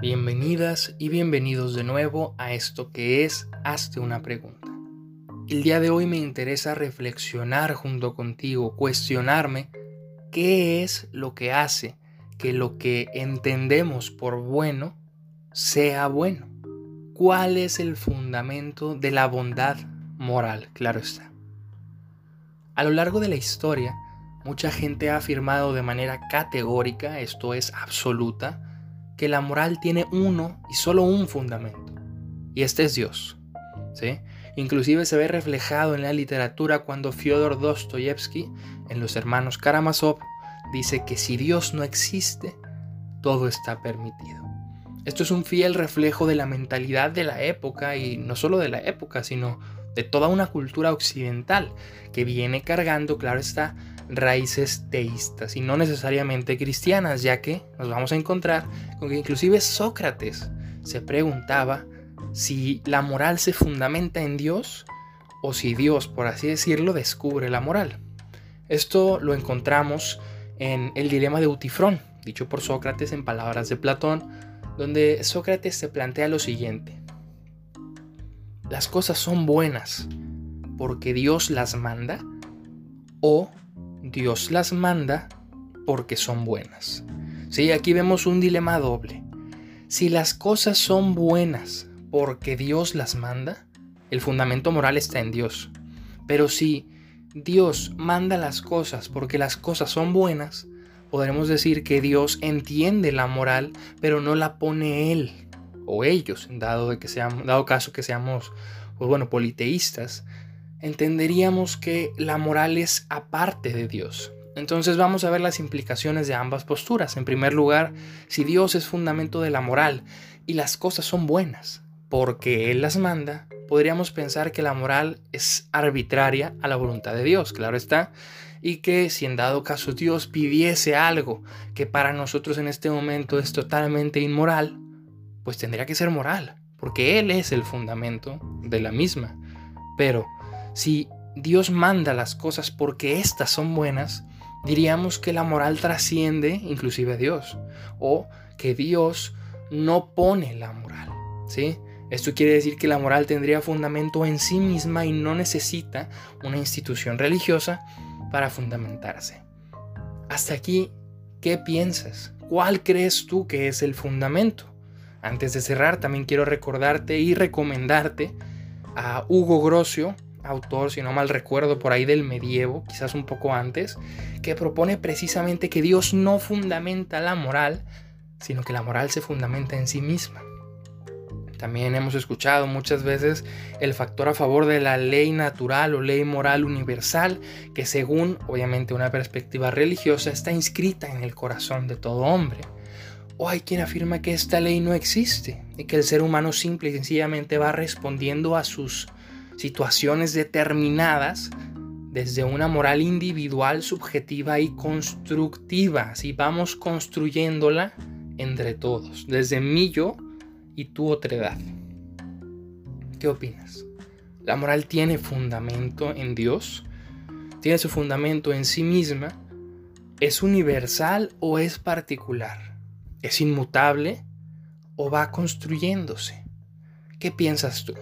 Bienvenidas y bienvenidos de nuevo a esto que es Hazte una pregunta. El día de hoy me interesa reflexionar junto contigo, cuestionarme qué es lo que hace que lo que entendemos por bueno sea bueno. ¿Cuál es el fundamento de la bondad moral? Claro está. A lo largo de la historia, mucha gente ha afirmado de manera categórica, esto es absoluta, que la moral tiene uno y solo un fundamento, y este es Dios. ¿sí? Inclusive se ve reflejado en la literatura cuando Fyodor Dostoyevsky, en Los Hermanos Karamazov, dice que si Dios no existe, todo está permitido. Esto es un fiel reflejo de la mentalidad de la época, y no solo de la época, sino de toda una cultura occidental que viene cargando, claro está, raíces teístas y no necesariamente cristianas, ya que nos vamos a encontrar con que inclusive Sócrates se preguntaba si la moral se fundamenta en Dios o si Dios, por así decirlo, descubre la moral. Esto lo encontramos en el dilema de Utifrón, dicho por Sócrates en palabras de Platón, donde Sócrates se plantea lo siguiente. Las cosas son buenas porque Dios las manda o Dios las manda porque son buenas. Sí, aquí vemos un dilema doble. Si las cosas son buenas porque Dios las manda, el fundamento moral está en Dios. Pero si Dios manda las cosas porque las cosas son buenas, podremos decir que Dios entiende la moral, pero no la pone él o ellos, dado, de que seamos, dado caso que seamos, pues bueno, politeístas, entenderíamos que la moral es aparte de Dios. Entonces vamos a ver las implicaciones de ambas posturas. En primer lugar, si Dios es fundamento de la moral y las cosas son buenas, porque Él las manda, podríamos pensar que la moral es arbitraria a la voluntad de Dios, claro está, y que si en dado caso Dios pidiese algo que para nosotros en este momento es totalmente inmoral, pues tendría que ser moral, porque Él es el fundamento de la misma. Pero si Dios manda las cosas porque éstas son buenas, diríamos que la moral trasciende inclusive a Dios o que Dios no pone la moral, ¿sí? Esto quiere decir que la moral tendría fundamento en sí misma y no necesita una institución religiosa para fundamentarse. Hasta aquí, ¿qué piensas? ¿Cuál crees tú que es el fundamento? Antes de cerrar, también quiero recordarte y recomendarte a Hugo Grocio, autor, si no mal recuerdo, por ahí del medievo, quizás un poco antes, que propone precisamente que Dios no fundamenta la moral, sino que la moral se fundamenta en sí misma. También hemos escuchado muchas veces el factor a favor de la ley natural o ley moral universal, que según obviamente una perspectiva religiosa está inscrita en el corazón de todo hombre. O hay quien afirma que esta ley no existe y que el ser humano simple y sencillamente va respondiendo a sus situaciones determinadas desde una moral individual, subjetiva y constructiva. Si vamos construyéndola entre todos, desde mi yo y tu otredad. ¿Qué opinas? ¿La moral tiene fundamento en Dios? ¿Tiene su fundamento en sí misma? ¿Es universal o es particular? ¿Es inmutable o va construyéndose? ¿Qué piensas tú?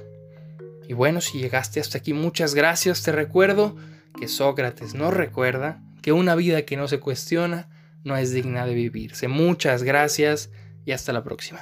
Y bueno, si llegaste hasta aquí, muchas gracias. Te recuerdo que Sócrates nos recuerda que una vida que no se cuestiona no es digna de vivirse. Muchas gracias y hasta la próxima.